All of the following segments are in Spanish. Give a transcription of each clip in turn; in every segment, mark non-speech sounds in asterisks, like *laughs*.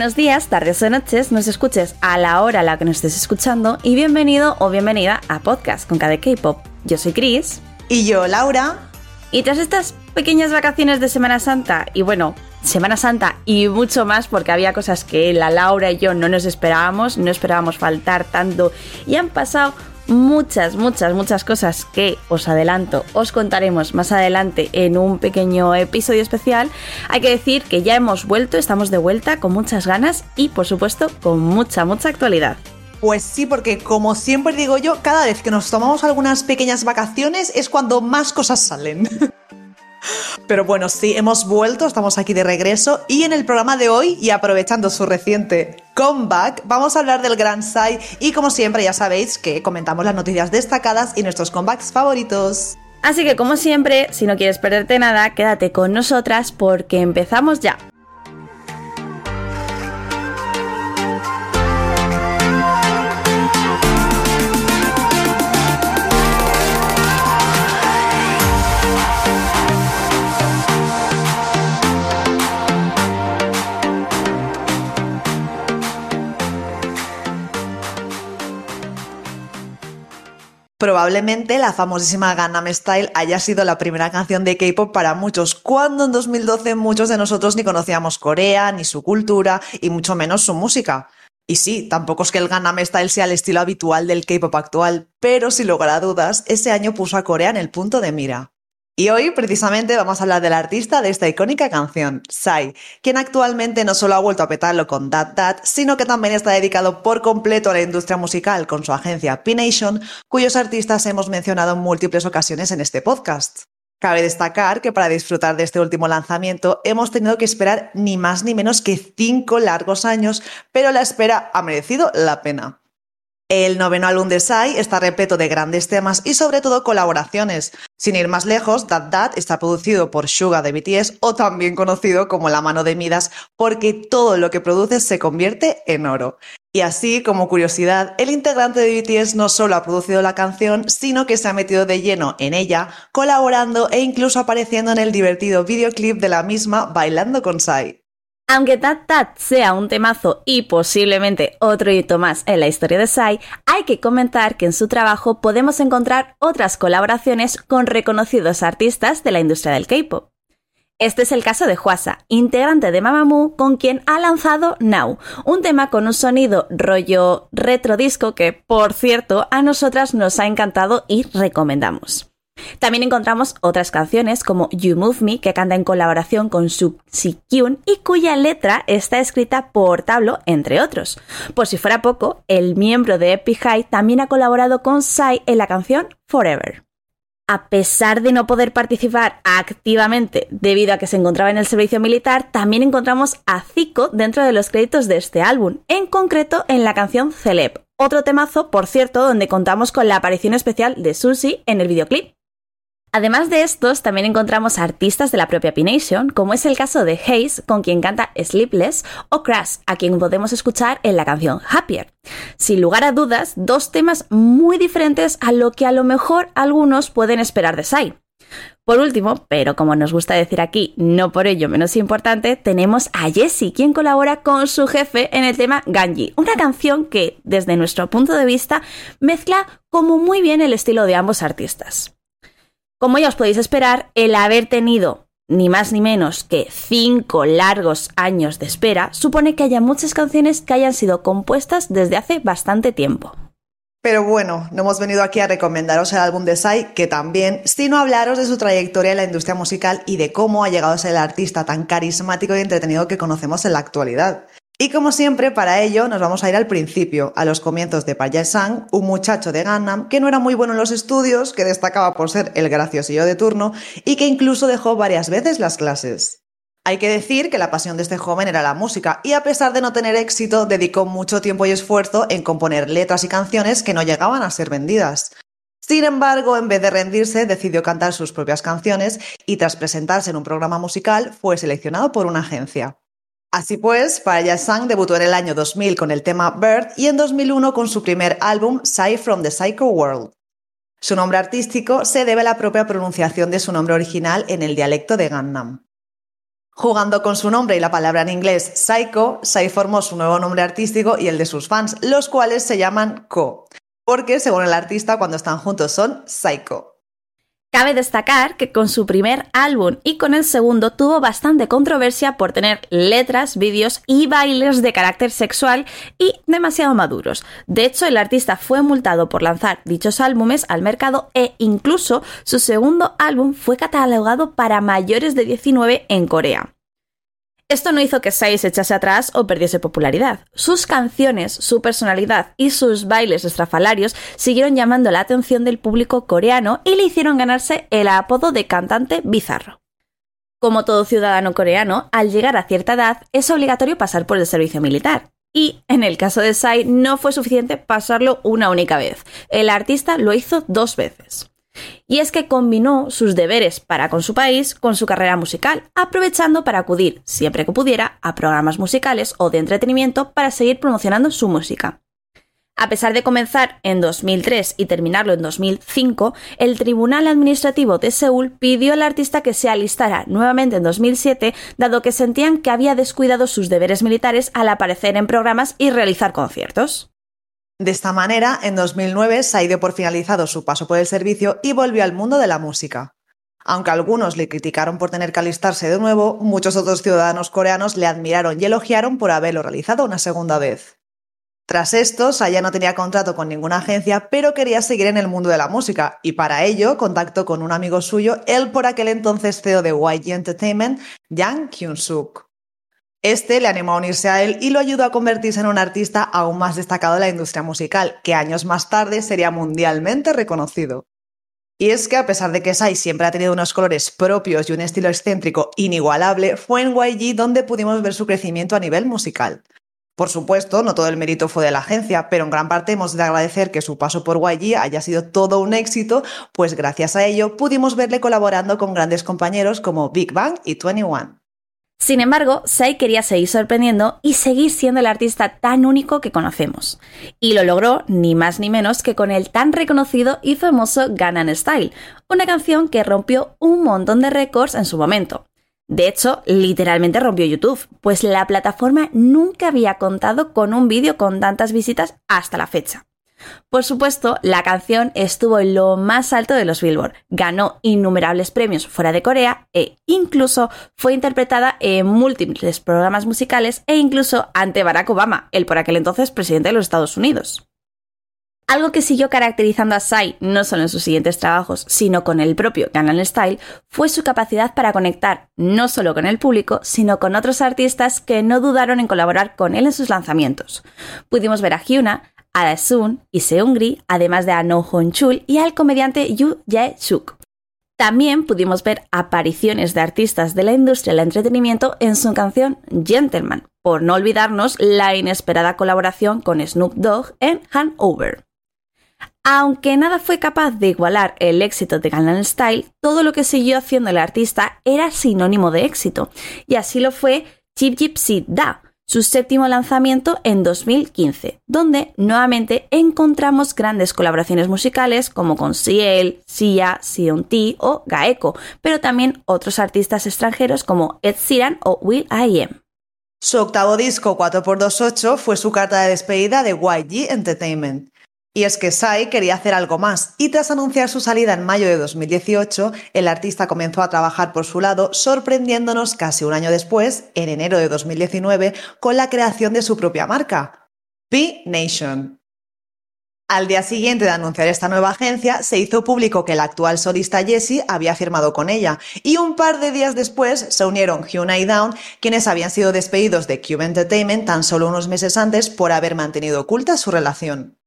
Buenos días, tardes o noches, nos escuches a la hora a la que nos estés escuchando y bienvenido o bienvenida a Podcast con KD K-Pop. Yo soy Chris. Y yo, Laura. Y tras estas pequeñas vacaciones de Semana Santa, y bueno, Semana Santa y mucho más, porque había cosas que la Laura y yo no nos esperábamos, no esperábamos faltar tanto, y han pasado muchas, muchas, muchas cosas que os adelanto, os contaremos más adelante en un pequeño episodio especial. Hay que decir que ya hemos vuelto, estamos de vuelta con muchas ganas y por supuesto con mucha, mucha actualidad. Pues sí, porque como siempre digo yo, cada vez que nos tomamos algunas pequeñas vacaciones es cuando más cosas salen. *laughs* Pero bueno, sí, hemos vuelto, estamos aquí de regreso y en el programa de hoy, y aprovechando su reciente comeback, vamos a hablar del Grand Sai y como siempre ya sabéis que comentamos las noticias destacadas y nuestros comebacks favoritos. Así que como siempre, si no quieres perderte nada, quédate con nosotras porque empezamos ya. Probablemente la famosísima Gangnam Style haya sido la primera canción de K-pop para muchos, cuando en 2012 muchos de nosotros ni conocíamos Corea, ni su cultura, y mucho menos su música. Y sí, tampoco es que el Gangnam Style sea el estilo habitual del K-pop actual, pero sin lugar a dudas, ese año puso a Corea en el punto de mira. Y hoy precisamente vamos a hablar del artista de esta icónica canción, Psy, quien actualmente no solo ha vuelto a petarlo con Dat Dat, sino que también está dedicado por completo a la industria musical con su agencia P-Nation, cuyos artistas hemos mencionado en múltiples ocasiones en este podcast. Cabe destacar que para disfrutar de este último lanzamiento hemos tenido que esperar ni más ni menos que cinco largos años, pero la espera ha merecido la pena. El noveno álbum de Psy está repleto de grandes temas y sobre todo colaboraciones. Sin ir más lejos, That That está producido por Suga de BTS o también conocido como la mano de Midas porque todo lo que produce se convierte en oro. Y así, como curiosidad, el integrante de BTS no solo ha producido la canción, sino que se ha metido de lleno en ella, colaborando e incluso apareciendo en el divertido videoclip de la misma bailando con Psy. Aunque Tat Tat sea un temazo y posiblemente otro hito más en la historia de Psy, hay que comentar que en su trabajo podemos encontrar otras colaboraciones con reconocidos artistas de la industria del K-pop. Este es el caso de Huasa, integrante de Mamamoo, con quien ha lanzado Now, un tema con un sonido rollo retro disco que, por cierto, a nosotras nos ha encantado y recomendamos. También encontramos otras canciones como You Move Me, que canta en colaboración con Sub Si Kyun y cuya letra está escrita por Tablo, entre otros. Por si fuera poco, el miembro de Epic High también ha colaborado con Psy en la canción Forever. A pesar de no poder participar activamente debido a que se encontraba en el servicio militar, también encontramos a Zico dentro de los créditos de este álbum, en concreto en la canción Celeb, otro temazo, por cierto, donde contamos con la aparición especial de Susie en el videoclip. Además de estos, también encontramos artistas de la propia P-Nation, como es el caso de Hayes, con quien canta Sleepless, o Crash, a quien podemos escuchar en la canción Happier. Sin lugar a dudas, dos temas muy diferentes a lo que a lo mejor algunos pueden esperar de Sai. Por último, pero como nos gusta decir aquí, no por ello menos importante, tenemos a Jessie, quien colabora con su jefe en el tema Ganji, una canción que, desde nuestro punto de vista, mezcla como muy bien el estilo de ambos artistas. Como ya os podéis esperar, el haber tenido ni más ni menos que cinco largos años de espera supone que haya muchas canciones que hayan sido compuestas desde hace bastante tiempo. Pero bueno, no hemos venido aquí a recomendaros el álbum de Sai, que también, sino a hablaros de su trayectoria en la industria musical y de cómo ha llegado a ser el artista tan carismático y entretenido que conocemos en la actualidad. Y como siempre, para ello nos vamos a ir al principio, a los comienzos de Park Sang, un muchacho de Gangnam que no era muy bueno en los estudios, que destacaba por ser el graciosillo de turno y que incluso dejó varias veces las clases. Hay que decir que la pasión de este joven era la música y a pesar de no tener éxito, dedicó mucho tiempo y esfuerzo en componer letras y canciones que no llegaban a ser vendidas. Sin embargo, en vez de rendirse, decidió cantar sus propias canciones y tras presentarse en un programa musical fue seleccionado por una agencia. Así pues, Paraya Sang debutó en el año 2000 con el tema Bird y en 2001 con su primer álbum Psy from the Psycho World. Su nombre artístico se debe a la propia pronunciación de su nombre original en el dialecto de Gangnam. Jugando con su nombre y la palabra en inglés Psycho, Psy formó su nuevo nombre artístico y el de sus fans, los cuales se llaman Co, porque según el artista cuando están juntos son Psycho. Cabe destacar que con su primer álbum y con el segundo tuvo bastante controversia por tener letras, vídeos y bailes de carácter sexual y demasiado maduros. De hecho, el artista fue multado por lanzar dichos álbumes al mercado e incluso su segundo álbum fue catalogado para mayores de 19 en Corea. Esto no hizo que Sai se echase atrás o perdiese popularidad. Sus canciones, su personalidad y sus bailes estrafalarios siguieron llamando la atención del público coreano y le hicieron ganarse el apodo de cantante bizarro. Como todo ciudadano coreano, al llegar a cierta edad es obligatorio pasar por el servicio militar. Y en el caso de Sai no fue suficiente pasarlo una única vez. El artista lo hizo dos veces. Y es que combinó sus deberes para con su país con su carrera musical, aprovechando para acudir, siempre que pudiera, a programas musicales o de entretenimiento para seguir promocionando su música. A pesar de comenzar en 2003 y terminarlo en 2005, el Tribunal Administrativo de Seúl pidió al artista que se alistara nuevamente en 2007, dado que sentían que había descuidado sus deberes militares al aparecer en programas y realizar conciertos. De esta manera, en 2009 se ha ido por finalizado su paso por el servicio y volvió al mundo de la música. Aunque algunos le criticaron por tener que alistarse de nuevo, muchos otros ciudadanos coreanos le admiraron y elogiaron por haberlo realizado una segunda vez. Tras esto, Saya no tenía contrato con ninguna agencia, pero quería seguir en el mundo de la música, y para ello contactó con un amigo suyo, el por aquel entonces CEO de YG Entertainment, Yang Kyun-suk. Este le animó a unirse a él y lo ayudó a convertirse en un artista aún más destacado de la industria musical, que años más tarde sería mundialmente reconocido. Y es que a pesar de que Sai siempre ha tenido unos colores propios y un estilo excéntrico inigualable, fue en YG donde pudimos ver su crecimiento a nivel musical. Por supuesto, no todo el mérito fue de la agencia, pero en gran parte hemos de agradecer que su paso por YG haya sido todo un éxito, pues gracias a ello pudimos verle colaborando con grandes compañeros como Big Bang y 21. Sin embargo, Sai quería seguir sorprendiendo y seguir siendo el artista tan único que conocemos. Y lo logró ni más ni menos que con el tan reconocido y famoso Gangnam Style, una canción que rompió un montón de récords en su momento. De hecho, literalmente rompió YouTube, pues la plataforma nunca había contado con un vídeo con tantas visitas hasta la fecha. Por supuesto, la canción estuvo en lo más alto de los Billboard, ganó innumerables premios fuera de Corea e incluso fue interpretada en múltiples programas musicales e incluso ante Barack Obama, el por aquel entonces presidente de los Estados Unidos. Algo que siguió caracterizando a Psy no solo en sus siguientes trabajos, sino con el propio Gangnam Style, fue su capacidad para conectar no solo con el público, sino con otros artistas que no dudaron en colaborar con él en sus lanzamientos. Pudimos ver a Hyuna, a Daesun y Seungri, además de a No Chul y al comediante Yu Jae-suk. También pudimos ver apariciones de artistas de la industria del entretenimiento en su canción Gentleman, por no olvidarnos la inesperada colaboración con Snoop Dogg en Hanover. Aunque nada fue capaz de igualar el éxito de Gangnam Style, todo lo que siguió haciendo el artista era sinónimo de éxito, y así lo fue Chip Gypsy Da, su séptimo lanzamiento en 2015, donde nuevamente encontramos grandes colaboraciones musicales como con Ciel, Sia, Sion T o Gaeko, pero también otros artistas extranjeros como Ed Sheeran o Will I Am. Su octavo disco 4x28 fue su carta de despedida de YG Entertainment. Y es que Sai quería hacer algo más, y tras anunciar su salida en mayo de 2018, el artista comenzó a trabajar por su lado, sorprendiéndonos casi un año después, en enero de 2019, con la creación de su propia marca, P-Nation. Al día siguiente de anunciar esta nueva agencia, se hizo público que el actual solista Jessie había firmado con ella, y un par de días después se unieron Hyuna y Down, quienes habían sido despedidos de Cube Entertainment tan solo unos meses antes por haber mantenido oculta su relación.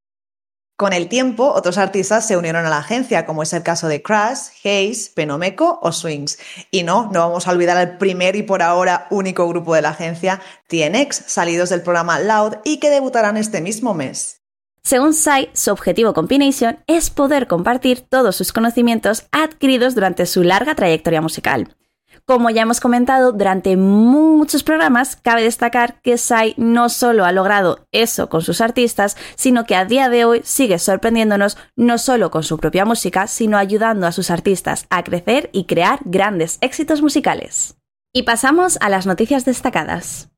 Con el tiempo, otros artistas se unieron a la agencia, como es el caso de Crash, Haze, Penomeco o Swings. Y no, no vamos a olvidar al primer y por ahora único grupo de la agencia, TNX, salidos del programa Loud y que debutarán este mismo mes. Según Sai, su objetivo con P-Nation es poder compartir todos sus conocimientos adquiridos durante su larga trayectoria musical. Como ya hemos comentado durante muchos programas, cabe destacar que Sai no solo ha logrado eso con sus artistas, sino que a día de hoy sigue sorprendiéndonos no solo con su propia música, sino ayudando a sus artistas a crecer y crear grandes éxitos musicales. Y pasamos a las noticias destacadas.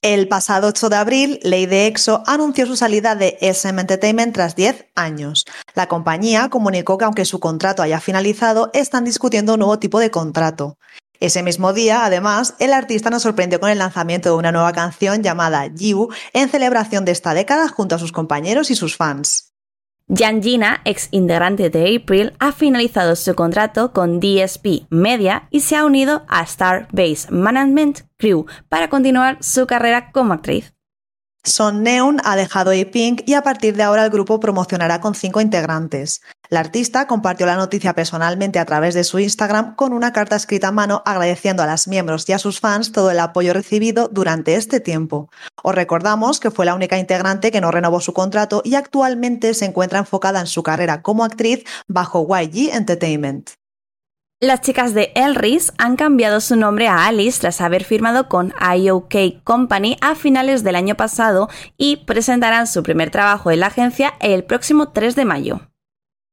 El pasado 8 de abril, Ley de EXO anunció su salida de SM Entertainment tras 10 años. La compañía comunicó que aunque su contrato haya finalizado, están discutiendo un nuevo tipo de contrato. Ese mismo día, además, el artista nos sorprendió con el lanzamiento de una nueva canción llamada You en celebración de esta década junto a sus compañeros y sus fans. Jan Gina, ex integrante de April, ha finalizado su contrato con DSP Media y se ha unido a Star Base Management Crew para continuar su carrera como actriz. Son Neon ha dejado A-Pink y a partir de ahora el grupo promocionará con cinco integrantes. La artista compartió la noticia personalmente a través de su Instagram con una carta escrita a mano agradeciendo a las miembros y a sus fans todo el apoyo recibido durante este tiempo. Os recordamos que fue la única integrante que no renovó su contrato y actualmente se encuentra enfocada en su carrera como actriz bajo YG Entertainment. Las chicas de Elris han cambiado su nombre a Alice tras haber firmado con IOK Company a finales del año pasado y presentarán su primer trabajo en la agencia el próximo 3 de mayo.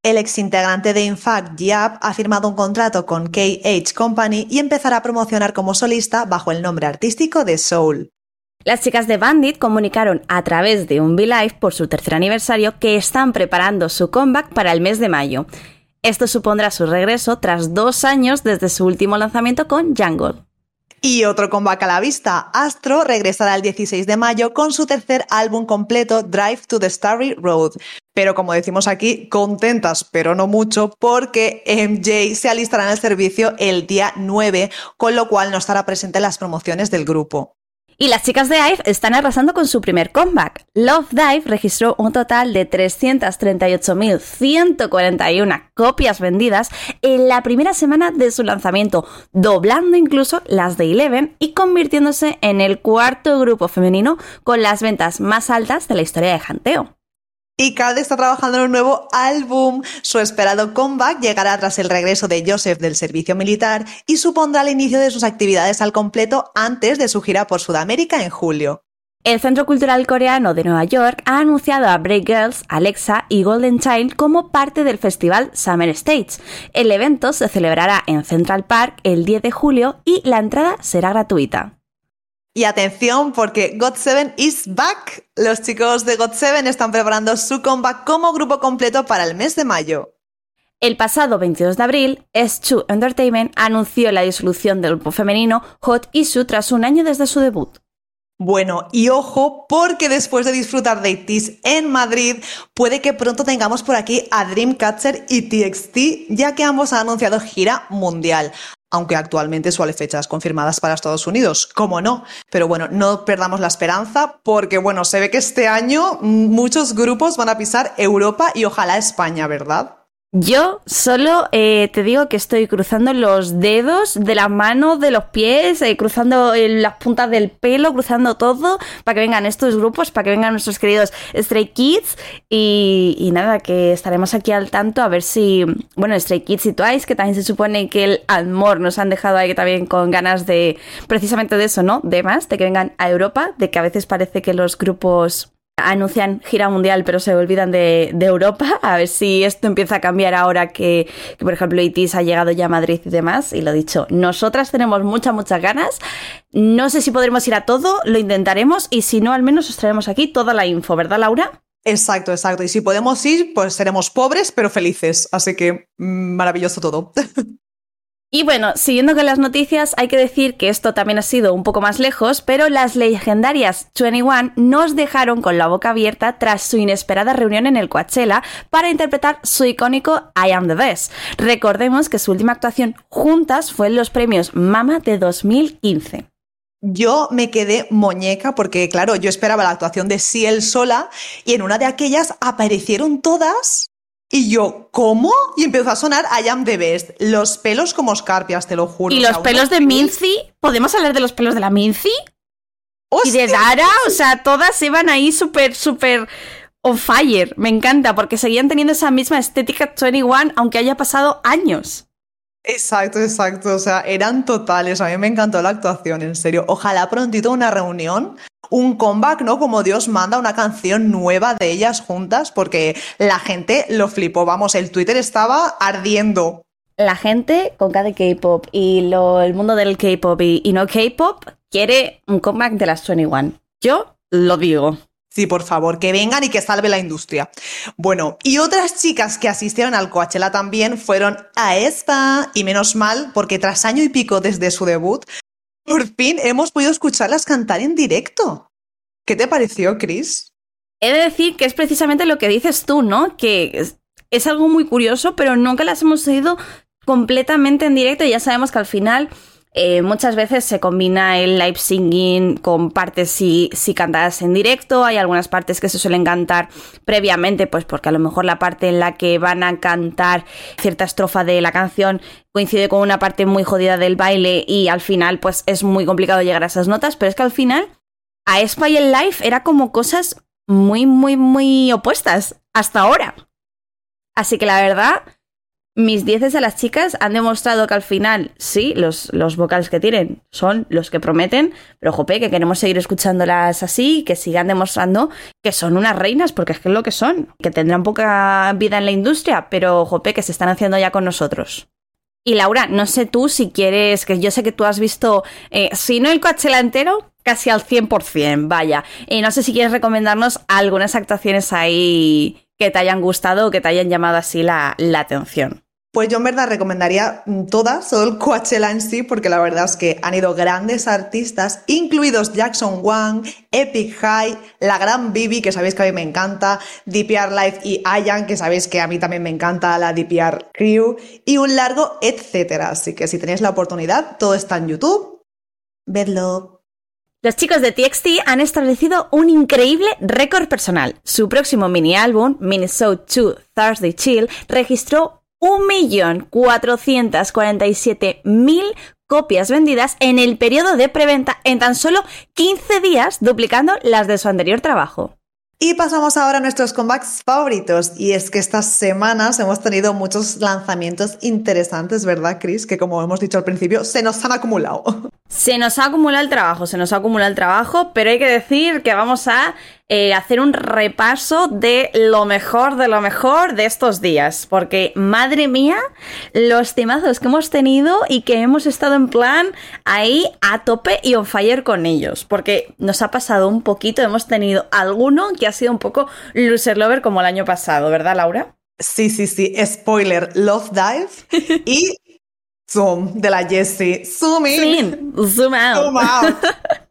El exintegrante de Infact, Yap, ha firmado un contrato con KH Company y empezará a promocionar como solista bajo el nombre artístico de Soul. Las chicas de Bandit comunicaron a través de un V-Live por su tercer aniversario que están preparando su comeback para el mes de mayo. Esto supondrá su regreso tras dos años desde su último lanzamiento con Jungle. Y otro comeback a la vista, Astro regresará el 16 de mayo con su tercer álbum completo, Drive to the Starry Road. Pero como decimos aquí, contentas, pero no mucho, porque MJ se alistará en el servicio el día 9, con lo cual no estará presente en las promociones del grupo. Y las chicas de IVE están arrasando con su primer comeback. Love Dive registró un total de 338.141 copias vendidas en la primera semana de su lanzamiento, doblando incluso las de Eleven y convirtiéndose en el cuarto grupo femenino con las ventas más altas de la historia de Janteo. Y Cade está trabajando en un nuevo álbum. Su esperado comeback llegará tras el regreso de Joseph del servicio militar y supondrá el inicio de sus actividades al completo antes de su gira por Sudamérica en julio. El Centro Cultural Coreano de Nueva York ha anunciado a Break Girls, Alexa y Golden Child como parte del festival Summer Stage. El evento se celebrará en Central Park el 10 de julio y la entrada será gratuita. Y atención porque God7 is back. Los chicos de God7 están preparando su comeback como grupo completo para el mes de mayo. El pasado 22 de abril, S2 Entertainment anunció la disolución del grupo femenino Hot Issue tras un año desde su debut. Bueno, y ojo, porque después de disfrutar de ITIS en Madrid, puede que pronto tengamos por aquí a Dreamcatcher y TXT, ya que ambos han anunciado gira mundial aunque actualmente suele fechas confirmadas para Estados Unidos, como no. Pero bueno, no perdamos la esperanza porque bueno, se ve que este año muchos grupos van a pisar Europa y ojalá España, ¿verdad? Yo solo eh, te digo que estoy cruzando los dedos de las manos, de los pies, eh, cruzando eh, las puntas del pelo, cruzando todo para que vengan estos grupos, para que vengan nuestros queridos Stray Kids y, nada, que estaremos aquí al tanto a ver si, bueno, Stray Kids y Twice, que también se supone que el amor nos han dejado ahí también con ganas de precisamente de eso, ¿no? De más, de que vengan a Europa, de que a veces parece que los grupos anuncian gira mundial pero se olvidan de, Europa. A ver si esto empieza a cambiar ahora que, por ejemplo, ITIS ha llegado ya a Madrid y demás. Y lo dicho, nosotras tenemos muchas, muchas ganas. No sé si podremos ir a todo, lo intentaremos y si no, al menos os traemos aquí toda la info, ¿verdad, Laura? Exacto, exacto. Y si podemos ir, pues seremos pobres pero felices. Así que mm, maravilloso todo. *laughs* Y bueno, siguiendo con las noticias, hay que decir que esto también ha sido un poco más lejos, pero las legendarias 21 nos dejaron con la boca abierta tras su inesperada reunión en el Coachella para interpretar su icónico I Am the Best. Recordemos que su última actuación juntas fue en los premios Mama de 2015. Yo me quedé muñeca porque, claro, yo esperaba la actuación de Ciel sola y en una de aquellas aparecieron todas y yo, ¿cómo? Y empezó a sonar I am the best. Los pelos como escarpias, te lo juro. ¿Y los pelos de Minzy? ¿Podemos hablar de los pelos de la Minzy? Y de Dara, o sea, todas iban ahí súper, súper on fire. Me encanta, porque seguían teniendo esa misma estética 21, aunque haya pasado años. Exacto, exacto. O sea, eran totales. A mí me encantó la actuación, en serio. Ojalá prontito una reunión un comeback, ¿no? Como Dios manda una canción nueva de ellas juntas, porque la gente lo flipó. Vamos, el Twitter estaba ardiendo. la gente con cada K-pop y lo, el mundo del K-pop y, y no K-pop quiere un comeback de las 21. Yo lo digo. Sí, por favor, que vengan y que salve la industria. Bueno, y otras chicas que asistieron al Coachella también fueron a esta, y menos mal, porque tras año y pico desde su debut, por fin hemos podido escucharlas cantar en directo. ¿Qué te pareció, Chris? He de decir que es precisamente lo que dices tú, ¿no? Que es, algo muy curioso, pero nunca las hemos oído completamente en directo y ya sabemos que al final eh, muchas veces se combina el live singing con partes si, si cantadas en directo. Hay algunas partes que se suelen cantar previamente, pues porque a lo mejor la parte en la que van a cantar cierta estrofa de la canción coincide con una parte muy jodida del baile y al final pues es muy complicado llegar a esas notas, pero es que al final a Spy y el live era como cosas muy, muy, muy opuestas hasta ahora. Así que la verdad, mis dieces a las chicas han demostrado que al final, sí, los, los vocals que tienen son los que prometen, pero jope, que queremos seguir escuchándolas así, que sigan demostrando que son unas reinas, porque es que es lo que son, que tendrán poca vida en la industria, pero jope, que se están haciendo ya con nosotros. Y Laura, no sé tú si quieres, que yo sé que tú has visto, eh, si no el Coachella entero, casi al 100%, vaya. Y no sé si quieres recomendarnos algunas actuaciones ahí que te hayan gustado o que te hayan llamado así la atención. Pues yo en verdad recomendaría mm, todas, todo el Coachella en sí, porque la verdad es que han ido grandes artistas, incluidos Jackson Wang, Epic High, la gran Bibi, que sabéis que a mí me encanta, DPR Live y Ayan, que sabéis que a mí también me encanta la DPR Crew, y un largo etcétera. Así que si tenéis la oportunidad, todo está en YouTube. Vedlo. Los chicos de TXT han establecido un increíble récord personal. Su próximo mini álbum, Minnesota 2 Thursday Chill, registró 1.447.000 copias vendidas en el periodo de preventa en tan solo 15 días, duplicando las de su anterior trabajo. Y pasamos ahora a nuestros comebacks favoritos. Y es que estas semanas hemos tenido muchos lanzamientos interesantes, ¿verdad, Chris? Que como hemos dicho al principio, se nos han acumulado. *laughs* Se nos ha acumulado el trabajo, se nos ha acumulado el trabajo, pero hay que decir que vamos a eh, hacer un repaso de lo mejor de lo mejor de estos días, porque madre mía, los temazos que hemos tenido y que hemos estado en plan ahí a tope y on fire con ellos, porque nos ha pasado un poquito, hemos tenido alguno que ha sido un poco loser lover como el año pasado, ¿verdad, Laura? Sí, sí, sí. Spoiler, Love Dive *laughs* y Zoom de la Jessie. Zoom in. Zoom out. Zoom out. *laughs*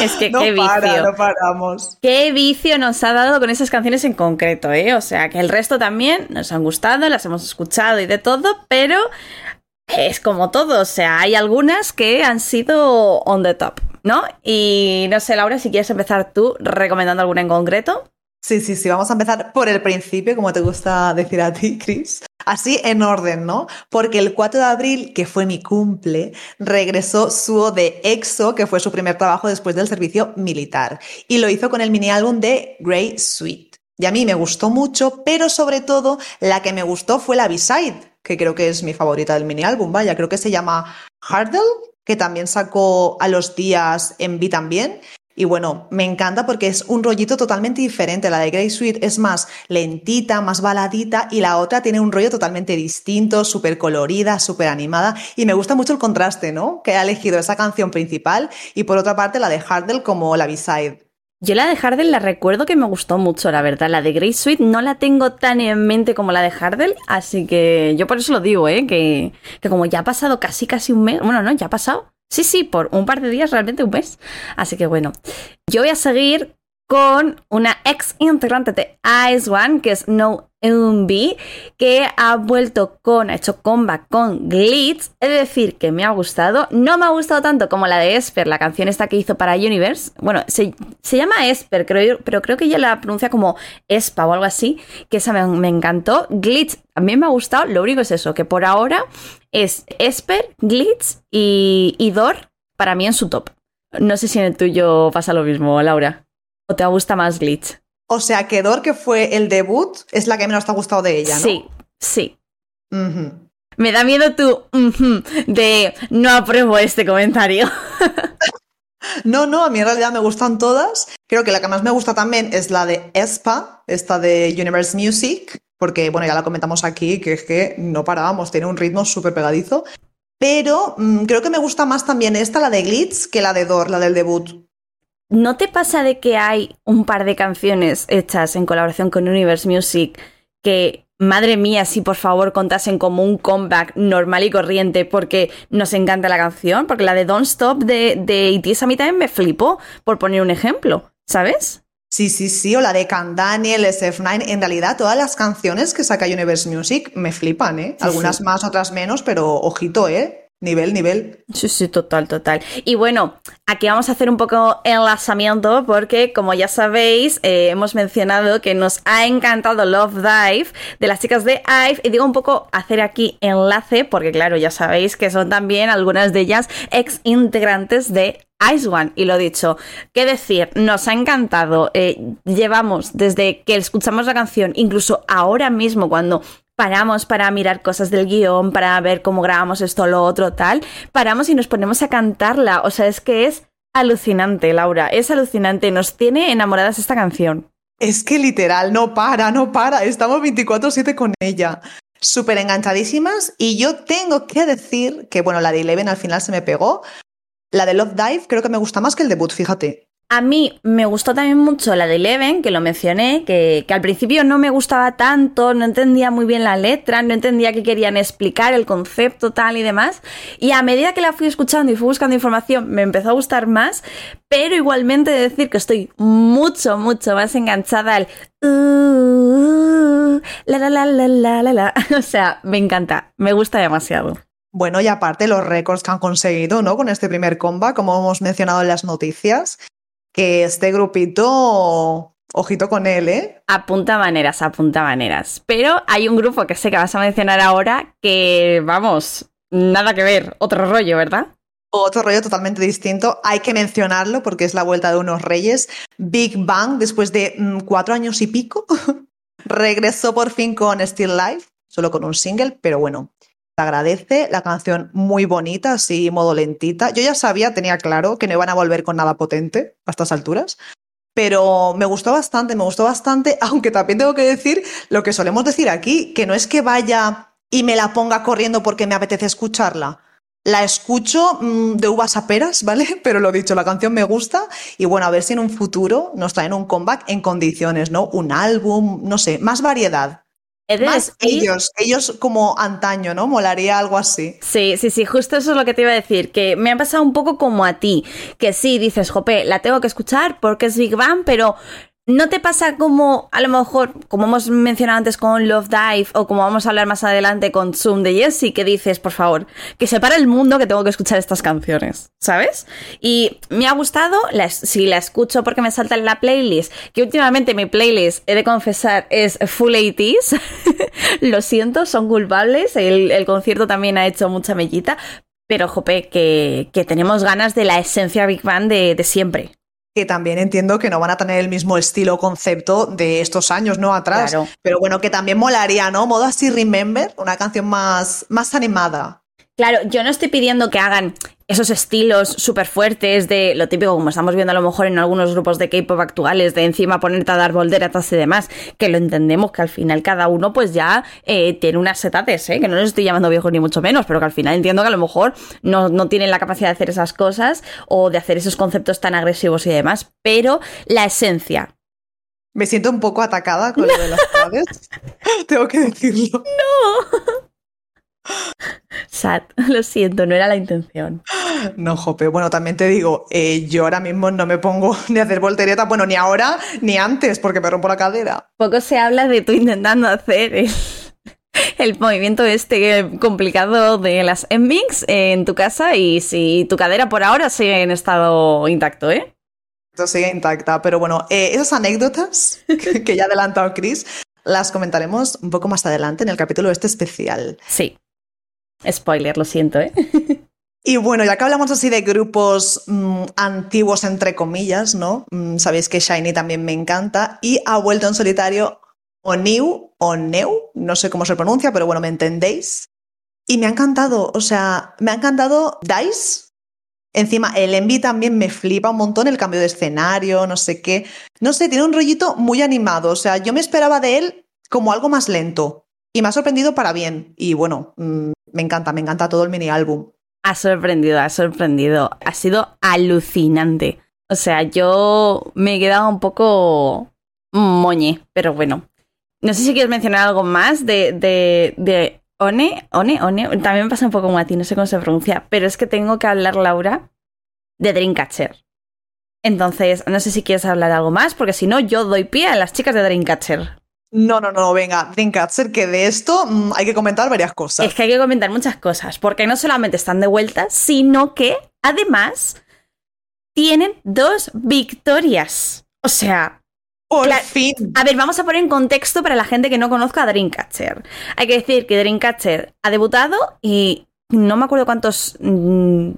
Es que no qué vicio. para, no paramos. Qué vicio nos ha dado con esas canciones en concreto, ¿eh? O sea, que el resto también nos han gustado, las hemos escuchado y de todo, pero es como todo, o sea, hay algunas que han sido on the top, ¿no? Y no sé, Laura, si quieres empezar tú recomendando alguna en concreto. Sí, sí, sí, vamos a empezar por el principio, como te gusta decir a ti, Chris. Así en orden, ¿no? Porque el 4 de abril, que fue mi cumple, regresó Suo de EXO, que fue su primer trabajo después del servicio militar. Y lo hizo con el mini álbum de Grey Sweet. Y a mí me gustó mucho, pero sobre todo la que me gustó fue la B-Side, que creo que es mi favorita del mini álbum, vaya, creo que se llama Hardle, que también sacó a los días en B también. Y bueno, me encanta porque es un rollito totalmente diferente. La de Grey Sweet es más lentita, más baladita y la otra tiene un rollo totalmente distinto, súper colorida, súper animada y me gusta mucho el contraste, ¿no? Que ha elegido esa canción principal y por otra parte la de Hardel como la B-side. Yo la de Hardel la recuerdo que me gustó mucho, la verdad. La de Grey Sweet no la tengo tan en mente como la de Hardel, así que yo por eso lo digo, ¿eh? Que, que como ya ha pasado casi casi un mes, bueno, no, ya ha pasado, Sí, sí, por un par de días, realmente un mes. Así que bueno, yo voy a seguir con una ex integrante de Ice One, que es No que ha vuelto con, ha hecho comeback con Glitz. Es decir, que me ha gustado. No me ha gustado tanto como la de Esper, la canción esta que hizo para Universe. Bueno, se, llama Esper, pero creo que ella la pronuncia como Espa o algo así, que esa me, me encantó. Glitz también me ha gustado. Lo único es eso, que por ahora es Esper, Glitz y, y Dor para mí en su top. No sé si en el tuyo pasa lo mismo, Laura. ¿O te gusta más Glitch? O sea, que Dor, que fue el debut, es la que menos te ha gustado de ella, ¿no? Sí, sí. Me da miedo tu ujú, de no apruebo este comentario. *laughs* No, no, a mí en realidad me gustan todas. Creo que la que más me gusta también es la de ESPA, esta de Universe Music, porque bueno, ya lo comentamos aquí, que es que no parábamos, tiene un ritmo súper pegadizo. Pero mm, creo que me gusta más también esta, la de Glitz, que la de Dor, la del debut. ¿No te pasa de que hay un par de canciones hechas en colaboración con Universe Music que, madre mía, si por favor contasen como un comeback normal y corriente porque nos encanta la canción? Porque la de Don't Stop de, de a mí también me flipó, por poner un ejemplo, ¿sabes? Sí, sí, sí, o la de Can Daniel, SF9. En realidad, todas las canciones que saca Universe Music me flipan, ¿eh? Algunas más, otras menos, pero ojito, ¿eh? Nivel, nivel. Sí, sí, total, total. Y bueno, aquí vamos a hacer un poco enlazamiento porque, como ya sabéis, eh, hemos mencionado que nos ha encantado Love Dive de las chicas de IVE. Y digo un poco hacer aquí enlace porque, claro, ya sabéis que son también algunas de ellas ex integrantes de Ice One. Y lo dicho, qué decir, nos ha encantado. Eh, llevamos desde que escuchamos la canción, incluso ahora mismo, cuando paramos para mirar cosas del guion, para ver cómo grabamos esto, lo otro, tal, paramos y nos ponemos a cantarla. O sea, es que es alucinante, Laura, es alucinante, nos tiene enamoradas esta canción. Es que literal, no para, no para, estamos 24/7 con ella. Súper enganchadísimas y yo tengo que decir que, bueno, la de Eleven al final se me pegó. La de Love Dive creo que me gusta más que el debut, fíjate. A mí me gustó también mucho la de Eleven, que lo mencioné, que, al principio no me gustaba tanto, no entendía muy bien la letra, no entendía qué querían explicar, el concepto tal y demás. Y a medida que la fui escuchando y fui buscando información, me empezó a gustar más, pero igualmente de decir que estoy mucho, mucho más enganchada al... Uh, la, la, la, la, la, la. *laughs* O sea, me encanta, me gusta demasiado. Bueno, y aparte los récords que han conseguido, ¿no? Con este primer comba, como hemos mencionado en las noticias, que este grupito, ojito con él, ¿eh? Apunta maneras, apunta maneras. Pero hay un grupo que sé que vas a mencionar ahora que, vamos, nada que ver, otro rollo, ¿verdad? Otro rollo totalmente distinto. Hay que mencionarlo porque es la vuelta de unos reyes. Big Bang, después de mm, cuatro años y pico, *laughs* regresó por fin con Still Life, solo con un single, pero bueno, agradece, la canción muy bonita, así modo lentita. Yo ya sabía, tenía claro que no iban a volver con nada potente a estas alturas, pero me gustó bastante, me gustó bastante, *laughs* aunque también tengo que decir lo que solemos decir aquí, que no es que vaya y me la ponga corriendo porque me apetece escucharla. La escucho mmm, de uvas a peras, *laughs* ¿vale? Pero lo dicho, la canción me gusta y bueno, a ver si en un futuro nos traen un comeback en condiciones, ¿no? Un álbum, no sé, más variedad. Más ellos, ellos como antaño, ¿no? Molaría algo así. Sí, sí, sí, justo eso es lo que te iba a decir, que me ha pasado un poco como a ti, que sí, dices, jope, la tengo que escuchar porque es Big Bang, pero ¿No te pasa como, a lo mejor, como hemos mencionado antes con Love Dive o como vamos a hablar más adelante con Zoom de Jessie, que dices, por favor, que se para el mundo que tengo que escuchar estas canciones, ¿sabes? Y me ha gustado, si la escucho porque me salta en la playlist, que últimamente mi playlist, he de confesar, es Full 80s, *laughs* lo siento, son culpables, el, concierto también ha hecho mucha mellita, pero jope, que, tenemos ganas de la esencia Big Bang de siempre que también entiendo que no van a tener el mismo estilo o concepto de estos años, ¿no? Atrás. Pero bueno, que también molaría, ¿no? Modo así Remember, una canción más, más animada. Claro, yo no estoy pidiendo que hagan esos estilos súper fuertes de lo típico, como estamos viendo a lo mejor en algunos grupos de K-pop actuales, de encima ponerte a dar volteretas y demás, que lo entendemos, que al final cada uno pues ya eh, tiene unas setates, ¿eh? que no les estoy llamando viejos ni mucho menos, pero que al final entiendo que a lo mejor no, no tienen la capacidad de hacer esas cosas o de hacer esos conceptos tan agresivos y demás, pero la esencia, me siento un poco atacada con lo de las *laughs* padres. *laughs* Tengo que decirlo. No. Sad, *laughs* lo siento, no era la intención. No, Jope, bueno, también te digo, eh, yo ahora mismo no me pongo *laughs* ni a hacer voltereta, bueno, ni ahora ni antes, porque me rompo la cadera. Poco se habla de tú intentando hacer el, *laughs* movimiento este complicado de las M-Mix en tu casa y si tu cadera por ahora sigue en estado intacto, ¿eh? Esto sigue intacta, pero bueno, eh, esas anécdotas que ya ha adelantado Chris, las comentaremos un poco más adelante en el capítulo este especial. Sí. Spoiler, lo siento, ¿eh? *laughs* Y bueno, ya que hablamos así de grupos mmm, antiguos, entre comillas, ¿no? Mm, sabéis que Shiny también me encanta y ha vuelto en solitario Oniu, o no sé cómo se pronuncia, pero bueno, me entendéis. Y me ha encantado, o sea, me ha encantado Dice. Encima, el Envy también me flipa un montón el cambio de escenario, no sé qué. No sé, tiene un rollito muy animado, o sea, yo me esperaba de él como algo más lento. Y me ha sorprendido para bien. Y bueno, mm, me encanta, me encanta todo el mini álbum. Ha sorprendido, ha sorprendido. Ha sido alucinante. O sea, yo me he quedado un poco moñe, pero bueno. No sé si quieres mencionar algo más de, de, de One, One, One. También me pasa un poco como a ti, no sé cómo se pronuncia, pero es que tengo que hablar, Laura, de Dreamcatcher. Entonces, no sé si quieres hablar algo más, porque si no, yo doy pie a las chicas de Dreamcatcher. No, no, no, venga, Dreamcatcher, que de esto mm, hay que comentar varias cosas. Es que hay que comentar muchas cosas, porque no solamente están de vuelta, sino que además tienen dos victorias. O sea, por fin. A ver, vamos a poner en contexto para la gente que no conozca a Dreamcatcher. Hay que decir que Dreamcatcher ha debutado y no me acuerdo cuántos. Mm,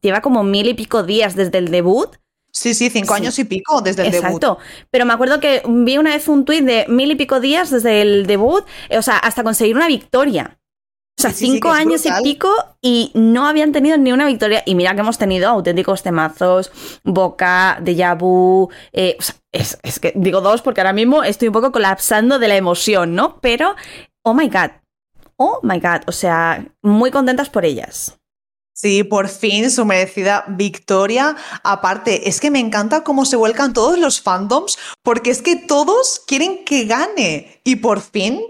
lleva como mil y pico días desde el debut. Sí, sí, cinco años y pico desde el debut. Exacto. Pero me acuerdo que vi una vez un tuit de mil y pico días desde el debut, o sea, hasta conseguir una victoria. O sea, cinco años y pico y no habían tenido ni una victoria. Y mira que hemos tenido auténticos temazos, Boca, Deja Vu. Eh, o sea, es, es, que digo dos porque ahora mismo estoy un poco colapsando de la emoción, ¿no? Pero, oh my god. Oh my god. O sea, muy contentas por ellas. Sí, por fin su merecida victoria. Aparte, es que me encanta cómo se vuelcan todos los fandoms, porque es que todos quieren que gane. Y por fin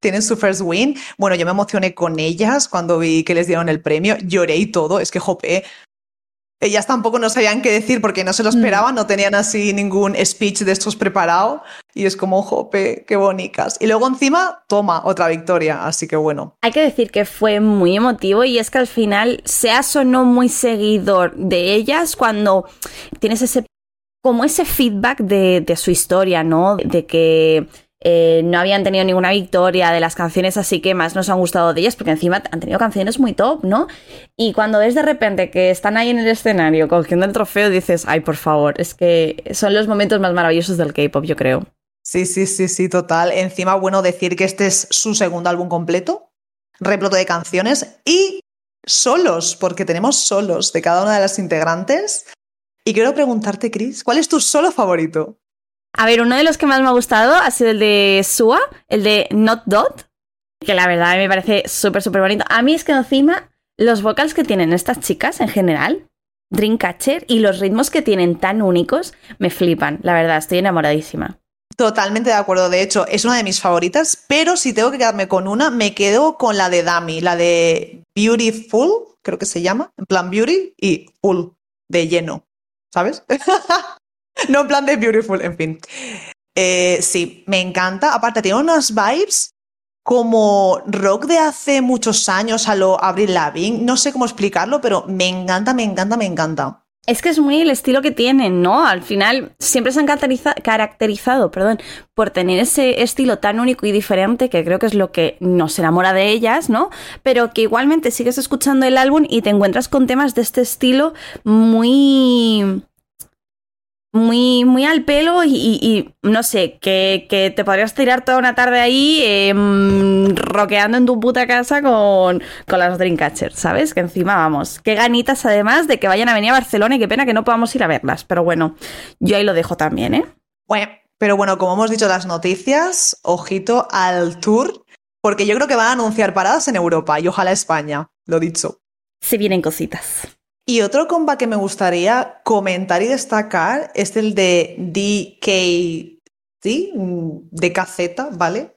tienen su first win. Bueno, yo me emocioné con ellas cuando vi que les dieron el premio, lloré y todo, es que jope. Ellas tampoco no sabían qué decir porque no se lo mm. esperaban, no tenían así ningún speech de estos preparado y es como, jope, qué bonitas. Y luego encima, toma, otra victoria, así que bueno. Hay que decir que fue muy emotivo y es que al final, seas o no muy seguidor de ellas, cuando tienes ese como ese feedback de, de su historia, ¿no? De que eh, no habían tenido ninguna victoria de las canciones así que más nos han gustado de ellas, porque encima han tenido canciones muy top, ¿no? Y cuando ves de repente que están ahí en el escenario cogiendo el trofeo, dices, ay, por favor, es que son los momentos más maravillosos del K-pop, yo creo. Sí, sí, sí, sí, total. Encima, bueno, decir que este es su segundo álbum completo, repleto de canciones y solos, porque tenemos solos de cada una de las integrantes. Y quiero preguntarte, Chris, ¿cuál es tu solo favorito? A ver, uno de los que más me ha gustado ha sido el de Sua, el de Not Dot, que la verdad me parece súper, súper bonito. A mí es que encima los vocals que tienen estas chicas en general, Dreamcatcher, y los ritmos que tienen tan únicos, me flipan. La verdad, estoy enamoradísima. Totalmente de acuerdo, de hecho, es una de mis favoritas, pero si tengo que quedarme con una, me quedo con la de Dami, la de Beautiful, creo que se llama, en plan Beauty y Full, de lleno, ¿sabes? *laughs* no en plan de beautiful, en fin. Eh, sí, me encanta. Aparte, tiene unas vibes como rock de hace muchos años a lo Avril Lavigne. No sé cómo explicarlo, pero me encanta, me encanta, me encanta. Es que es muy el estilo que tienen, ¿no? Al final siempre se han caracterizado perdón, por tener ese estilo tan único y diferente que creo que es lo que nos enamora de ellas, ¿no? Pero que igualmente sigues escuchando el álbum y te encuentras con temas de este estilo muy muy, muy al pelo y, no sé, que, te podrías tirar toda una tarde ahí em, roqueando en tu puta casa con, con las Dreamcatchers, ¿sabes? Que encima vamos. Qué ganitas además de que vayan a venir a Barcelona y qué pena que no podamos ir a verlas. Pero bueno, yo ahí lo dejo también, ¿eh? Bueno, pero bueno, como hemos dicho las noticias, ojito al tour, porque yo creo que van a anunciar paradas en Europa y ojalá España, lo dicho. Se vienen cositas. Y otro comba que me gustaría comentar y destacar es el de DK, DKZ, ¿vale?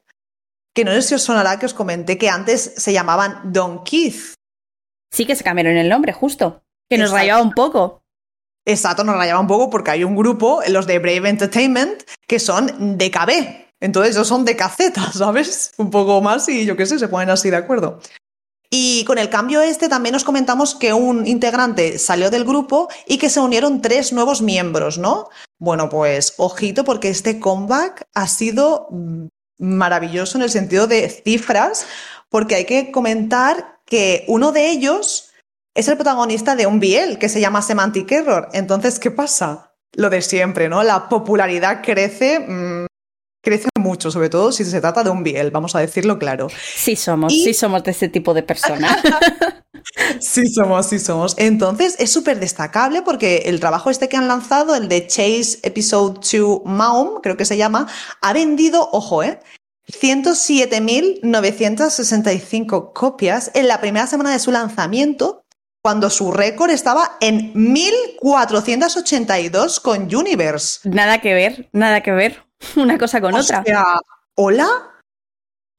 Que no sé si os sonará que os comenté que antes se llamaban Don Keith. Sí, que se cambiaron el nombre, justo. Que nos rayaba un poco. Exacto, nos rayaba un poco porque hay un grupo, los de Brave Entertainment, que son DKB. Entonces ellos son DKZ, *laughs* ¿sabes? Un poco más y yo qué sé, se ponen así de acuerdo. Y con el cambio este también nos comentamos que un integrante salió del grupo y que se unieron tres nuevos miembros, ¿no? Bueno, pues ojito porque este comeback ha sido maravilloso en el sentido de cifras, porque hay que comentar que uno de ellos es el protagonista de un BL que se llama Semantic Error. Entonces, ¿qué pasa? Lo de siempre, ¿no? La popularidad crece mm, crece mucho, sobre todo si se trata de un biel, vamos a decirlo claro. Sí somos, sí somos de ese tipo de persona. *laughs* sí somos, sí somos. Entonces es súper destacable porque el trabajo este que han lanzado, el de Chase Episode 2 Mom, creo que se llama, ha vendido, ojo, ¿eh? 107.965 copias en la primera semana de su lanzamiento, cuando su récord estaba en 1.482 con Universe. Nada que ver, nada que ver *laughs* una cosa con o otra. Sea, Hola,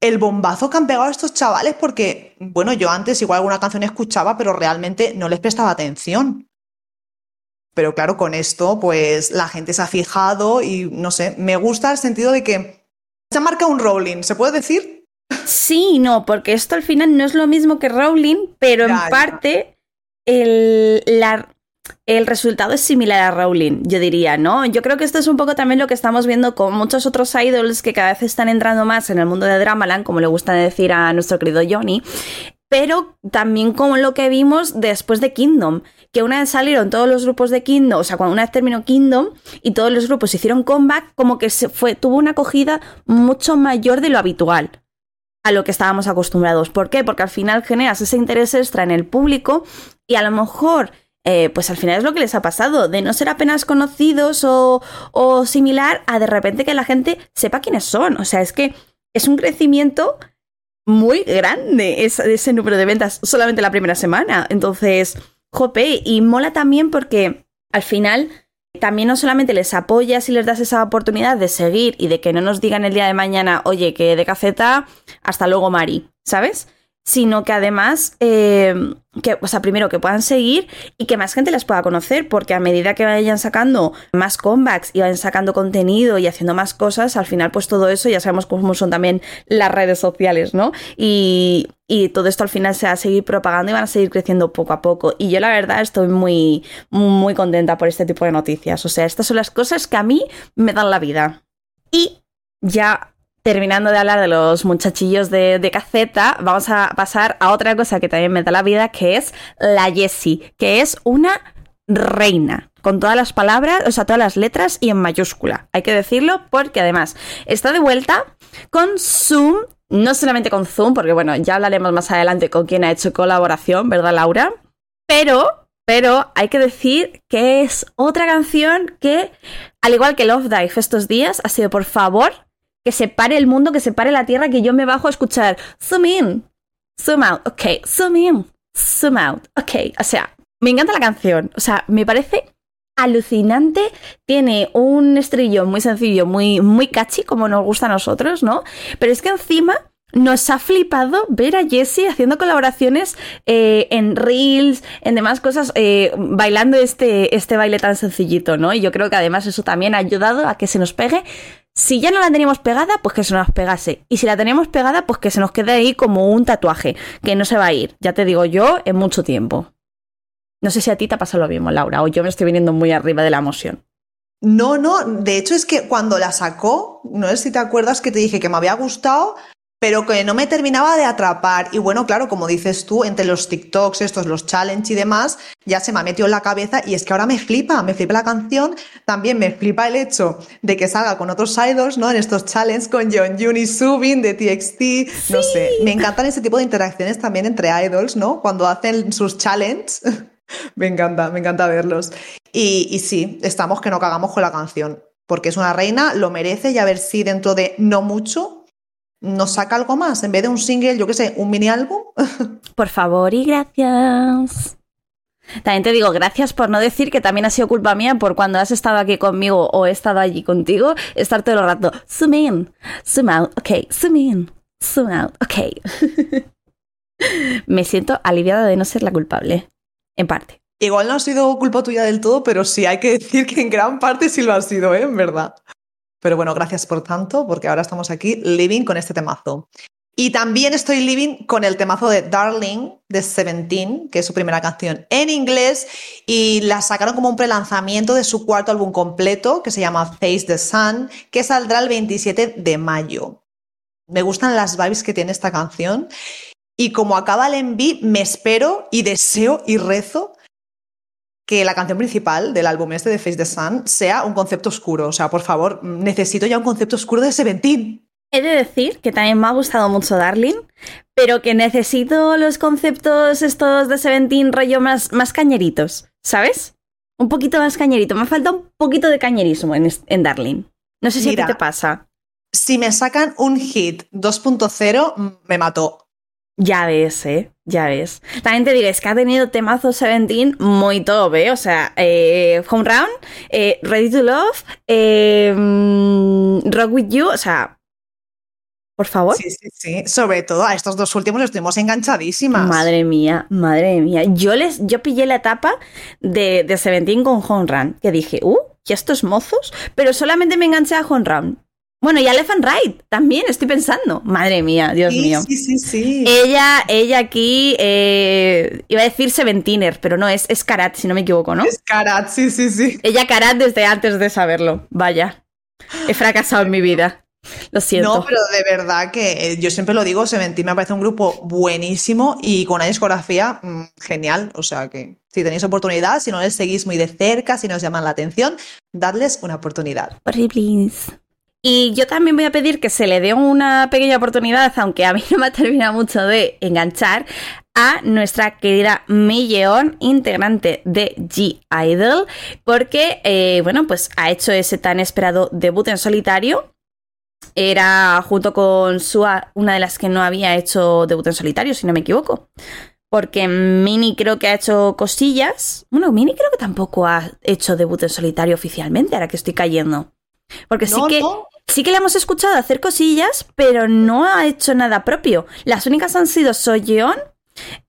el bombazo que han pegado estos chavales, porque, bueno, yo antes igual alguna canción escuchaba, pero realmente no les prestaba atención. Pero claro, con esto, pues la gente se ha fijado y no sé, me gusta el sentido de que se marca un Rowling, ¿se puede decir? Sí, no, porque esto al final no es lo mismo que Rowling, pero en parte el, el resultado es similar a Rowling, yo diría, ¿no? Yo creo que esto es un poco también lo que estamos viendo con muchos otros idols que cada vez están entrando más en el mundo de Dramaland, como le gusta decir a nuestro querido Johnny, pero también como lo que vimos después de Kingdom, que una vez salieron todos los grupos de Kingdom, o sea, cuando una vez terminó Kingdom y todos los grupos hicieron comeback, como que se fue, tuvo una acogida mucho mayor de lo habitual a lo que estábamos acostumbrados. ¿Por qué? Porque al final generas ese interés extra en el público y a lo mejor eh, pues al final es lo que les ha pasado, de no ser apenas conocidos o, o, similar a de repente que la gente sepa quiénes son. O sea, es que es un crecimiento muy grande ese, ese número de ventas solamente la primera semana. Entonces, jope, y mola también porque al final también no solamente les apoyas y les das esa oportunidad de seguir y de que no nos digan el día de mañana, oye, que de caceta, hasta luego, Mari, ¿sabes? Sino que además, eh, que, o sea, primero que puedan seguir y que más gente las pueda conocer, porque a medida que vayan sacando más comebacks y vayan sacando contenido y haciendo más cosas, al final, pues todo eso ya sabemos cómo son también las redes sociales, ¿no? Y, y todo esto al final se va a seguir propagando y van a seguir creciendo poco a poco. Y yo la verdad estoy muy, muy contenta por este tipo de noticias. O sea, estas son las cosas que a mí me dan la vida. Y ya terminando de hablar de los muchachillos de, de, caceta, vamos a pasar a otra cosa que también me da la vida, que es la Jessie, que es una reina, con todas las palabras, o sea, todas las letras y en mayúscula. Hay que decirlo porque además está de vuelta con Zoom, no solamente con Zoom, porque bueno, ya hablaremos más adelante con quién ha hecho colaboración, ¿verdad, Laura? Pero pero hay que decir que es otra canción que, al igual que Love Dive estos días, ha sido por favor que se pare el mundo, que se pare la tierra, que yo me bajo a escuchar zoom in, zoom out, ok, zoom in, zoom out, ok. O sea, me encanta la canción, o sea, me parece alucinante, tiene un estribillo muy sencillo, muy, muy catchy, como nos gusta a nosotros, ¿no? Pero es que encima nos ha flipado ver a Jessie haciendo colaboraciones eh, en reels, en demás cosas, eh, bailando este, este baile tan sencillito, ¿no? Y yo creo que además eso también ha ayudado a que se nos pegue si ya no la teníamos pegada, pues que se nos pegase. Y si la teníamos pegada, pues que se nos quede ahí como un tatuaje, que no se va a ir, ya te digo yo, en mucho tiempo. No sé si a ti te ha pasado lo mismo, Laura, o yo me estoy viniendo muy arriba de la emoción. No, no, de hecho es que cuando la sacó, no sé si te acuerdas que te dije que me había gustado, pero que no me terminaba de atrapar. Y bueno, claro, como dices tú, entre los TikToks, estos, los challenge y demás, ya se me ha metido en la cabeza y es que ahora me flipa, me flipa la canción, también me flipa el hecho de que salga con otros idols, ¿no? En estos challenges con John Juni Subin de TXT, no sé, me encantan ese tipo de interacciones también entre idols, ¿no? Cuando hacen sus challenges. *laughs* me encanta, me encanta verlos. Y, y sí, estamos que no cagamos con la canción, porque es una reina, lo merece y a ver si dentro de no mucho nos saca algo más, en vez de un single, yo qué sé, un mini álbum. *laughs* Por favor y gracias. También te digo gracias por no decir que también ha sido culpa mía por cuando has estado aquí conmigo o he estado allí contigo, estar todo el rato, zoom in, zoom out, ok, zoom in, zoom out, ok. *laughs* Me siento aliviada de no ser la culpable, en parte. Igual no ha sido culpa tuya del todo, pero sí hay que decir que en gran parte sí lo ha sido, ¿eh? En verdad. Pero bueno, gracias por tanto, porque ahora estamos aquí living con este temazo. Y también estoy living con el temazo de Darling de Seventeen, que es su primera canción en inglés, y la sacaron como un prelanzamiento de su cuarto álbum completo, que se llama Face the Sun, que saldrá el 27 de mayo. Me gustan las vibes que tiene esta canción. Y como acaba el enví, me espero y deseo y rezo que la canción principal del álbum este de Face the Sun sea un concepto oscuro. O sea, por favor, necesito ya un concepto oscuro de Seventeen. He de decir que también me ha gustado mucho Darling, pero que necesito los conceptos estos de Seventeen rollo más, más cañeritos, ¿sabes? Un poquito más cañerito. Me falta un poquito de cañerismo en, en Darling. No sé si a ti te pasa. Si me sacan un hit 2.0, me mató. Ya ves, ¿eh? Ya ves. También te digo, es que ha tenido temazo 17 muy top, ¿eh? O sea, eh, Home Round, eh, Ready to Love, eh, mm, Rock With You, o sea, por favor. Sí, sí, sí. Sobre todo a estos dos últimos estuvimos enganchadísimas. Madre mía, madre mía. Yo les, yo pillé la etapa de, de Seventeen con Home Run, que dije, uh, ¿y estos mozos? Pero solamente me enganché a Home Run. Bueno, y Elephant Ride también, estoy pensando. Madre mía, Dios sí, mío. Sí, sí, sí. Ella, ella aquí, eh, iba a decir Seventeener, pero no, es, es Karat, si no me equivoco, ¿no? Es Karat, sí, sí, sí. Ella Karat desde antes de saberlo. Vaya. He fracasado en mi vida. Lo siento. No, pero de verdad que eh, yo siempre lo digo, Seventeen me parece un grupo buenísimo y con una discografía mmm, genial. O sea que si tenéis oportunidad, si no les seguís muy de cerca, si nos llaman la atención, dadles una oportunidad. Horribles. Y yo también voy a pedir que se le dé una pequeña oportunidad, aunque a mí no me ha terminado mucho de enganchar, a nuestra querida Yeon, integrante de G-Idol, porque, eh, bueno, pues ha hecho ese tan esperado debut en solitario. Era, junto con Sua, una de las que no había hecho debut en solitario, si no me equivoco. Porque Mini creo que ha hecho cosillas. Bueno, Mini creo que tampoco ha hecho debut en solitario oficialmente, ahora que estoy cayendo. Porque sí que no. Sí que le hemos escuchado hacer cosillas, pero no ha hecho nada propio. Las únicas han sido Soyeon,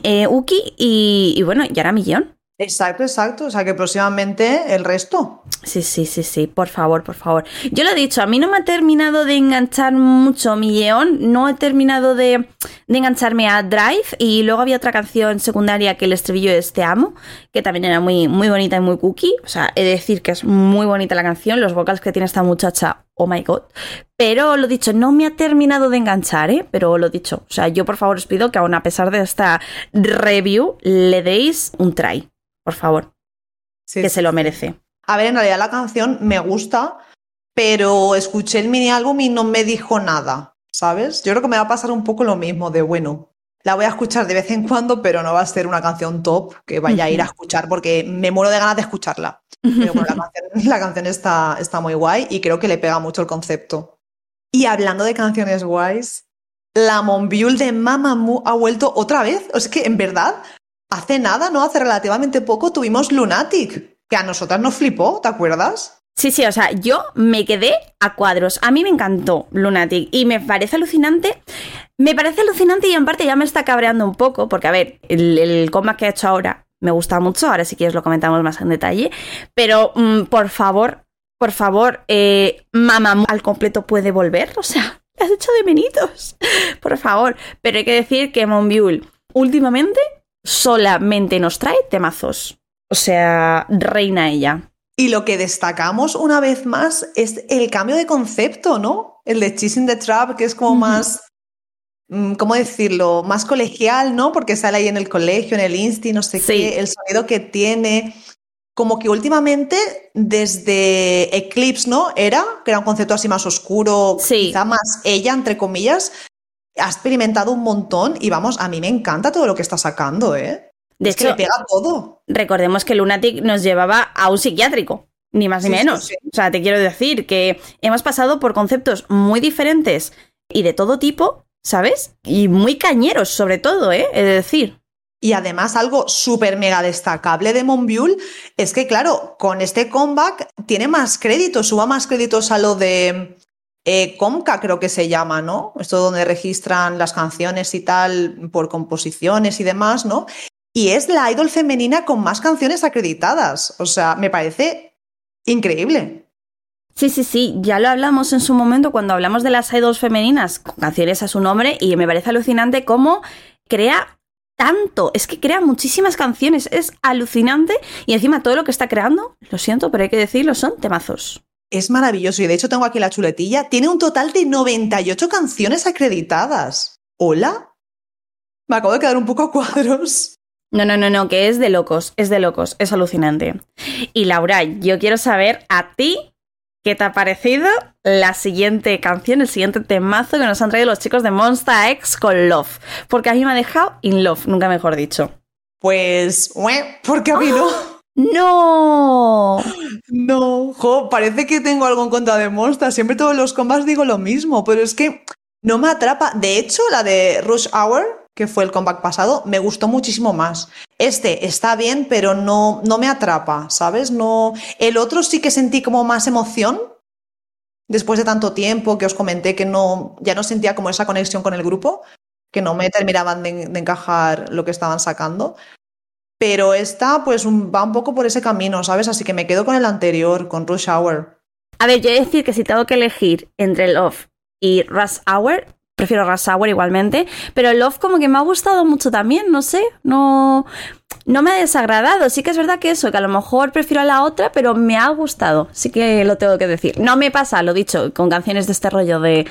eh, Uki y, y bueno, y ahora Millón. Exacto, exacto. O sea que próximamente el resto. Sí, sí, sí, sí, por favor, por favor. Yo lo he dicho, a mí no me ha terminado de enganchar mucho mi Yeon, no he terminado de, de engancharme a Drive y luego había otra canción secundaria que el estribillo es Te amo, que también era muy, muy bonita y muy cookie. O sea, he de decir que es muy bonita la canción, los vocals que tiene esta muchacha, oh my god. Pero lo dicho, no me ha terminado de enganchar, ¿eh? Pero lo dicho, o sea, yo por favor os pido que aún a pesar de esta review le deis un try, por favor, Sí, que sí. se lo merece. A ver, en realidad la canción me gusta, pero escuché el mini álbum y no me dijo nada, ¿sabes? Yo creo que me va a pasar un poco lo mismo de, bueno, la voy a escuchar de vez en cuando, pero no va a ser una canción top que vaya a ir a escuchar porque me muero de ganas de escucharla. Pero bueno, la canción, *laughs* la canción está, está muy guay y creo que le pega mucho el concepto. Y hablando de canciones guays, la Monbiul de Mamamoo ha vuelto otra vez. O sea, es que en verdad, hace nada, ¿no? Hace relativamente poco tuvimos Lunatic, que a nosotras nos flipó, ¿te acuerdas? Sí, sí, o sea, yo me quedé a cuadros. A mí me encantó Lunatic y me parece alucinante. Me parece alucinante y en parte ya me está cabreando un poco, porque a ver, el, el comeback que ha hecho ahora me gusta mucho. Ahora si quieres lo comentamos más en detalle. Pero mm, por favor, por favor, eh, Mamamoo al completo puede volver. O sea, le has hecho de menitos. *laughs* Por favor. Pero hay que decir que Monbiul últimamente solamente nos trae temazos. O sea, reina ella. Y lo que destacamos una vez más es el cambio de concepto, ¿no? El de Chasing the Trap, que es como más, ¿cómo decirlo? Más colegial, ¿no? Porque sale ahí en el colegio, en el insti, no sé Sí. qué, el sonido que tiene. Como que últimamente, desde Eclipse, ¿no? Era, que era un concepto así más oscuro, Sí. quizá más ella, entre comillas, ha experimentado un montón y vamos, a mí me encanta todo lo que está sacando, ¿eh? De es que le pega todo. recordemos que Lunatic nos llevaba a un psiquiátrico, ni más ni Sí, menos. O sea, te quiero decir que hemos pasado por conceptos muy diferentes y de todo tipo, ¿sabes? Y muy cañeros, sobre todo, ¿eh? He de decir. Y además algo súper mega destacable de Monbiul es que, claro, con este comeback tiene más créditos, suba más créditos a lo de eh, Comca, creo que se llama, ¿no? Esto donde registran las canciones y tal por composiciones y demás, ¿no? Y es la idol femenina con más canciones acreditadas. O sea, me parece increíble. Sí, sí, sí, ya lo hablamos en su momento cuando hablamos de las idols femeninas con canciones a su nombre y me parece alucinante cómo crea tanto, es que crea muchísimas canciones, es alucinante y encima todo lo que está creando, lo siento, pero hay que decirlo, son temazos. Es maravilloso y de hecho tengo aquí la chuletilla. Tiene un total de 98 canciones acreditadas. ¿Hola? Me acabo de quedar un poco a cuadros. No, no, no, no, que es de locos, es de locos, es alucinante. Y Laura, yo quiero saber a ti qué te ha parecido la siguiente canción, el siguiente temazo que nos han traído los chicos de Monster X con Love. Porque a mí me ha dejado in love, nunca mejor dicho. Pues, ¿por qué a mí no? ¡No! *gasps* No, jo, parece que tengo algo en contra de Monster. Siempre todos los combats digo lo mismo, pero es que no me atrapa. De hecho, la de Rush Hour, que fue el comeback pasado, me gustó muchísimo más. Este está bien, pero no, no me atrapa, ¿sabes? No. El otro sí que sentí como más emoción. Después de tanto tiempo que os comenté que no, ya no sentía como esa conexión con el grupo, que no me terminaban de, encajar lo que estaban sacando. Pero esta, pues, va un poco por ese camino, ¿sabes? Así que me quedo con el anterior, con Rush Hour. A ver, yo he de decir que si tengo que elegir entre Love y Rush Hour, prefiero Rush igualmente, pero Love como que me ha gustado mucho también, no sé, no, no me ha desagradado. Sí que es verdad que eso, que a lo mejor prefiero a la otra, pero me ha gustado, sí que lo tengo que decir. No me pasa, lo dicho, con canciones de este rollo de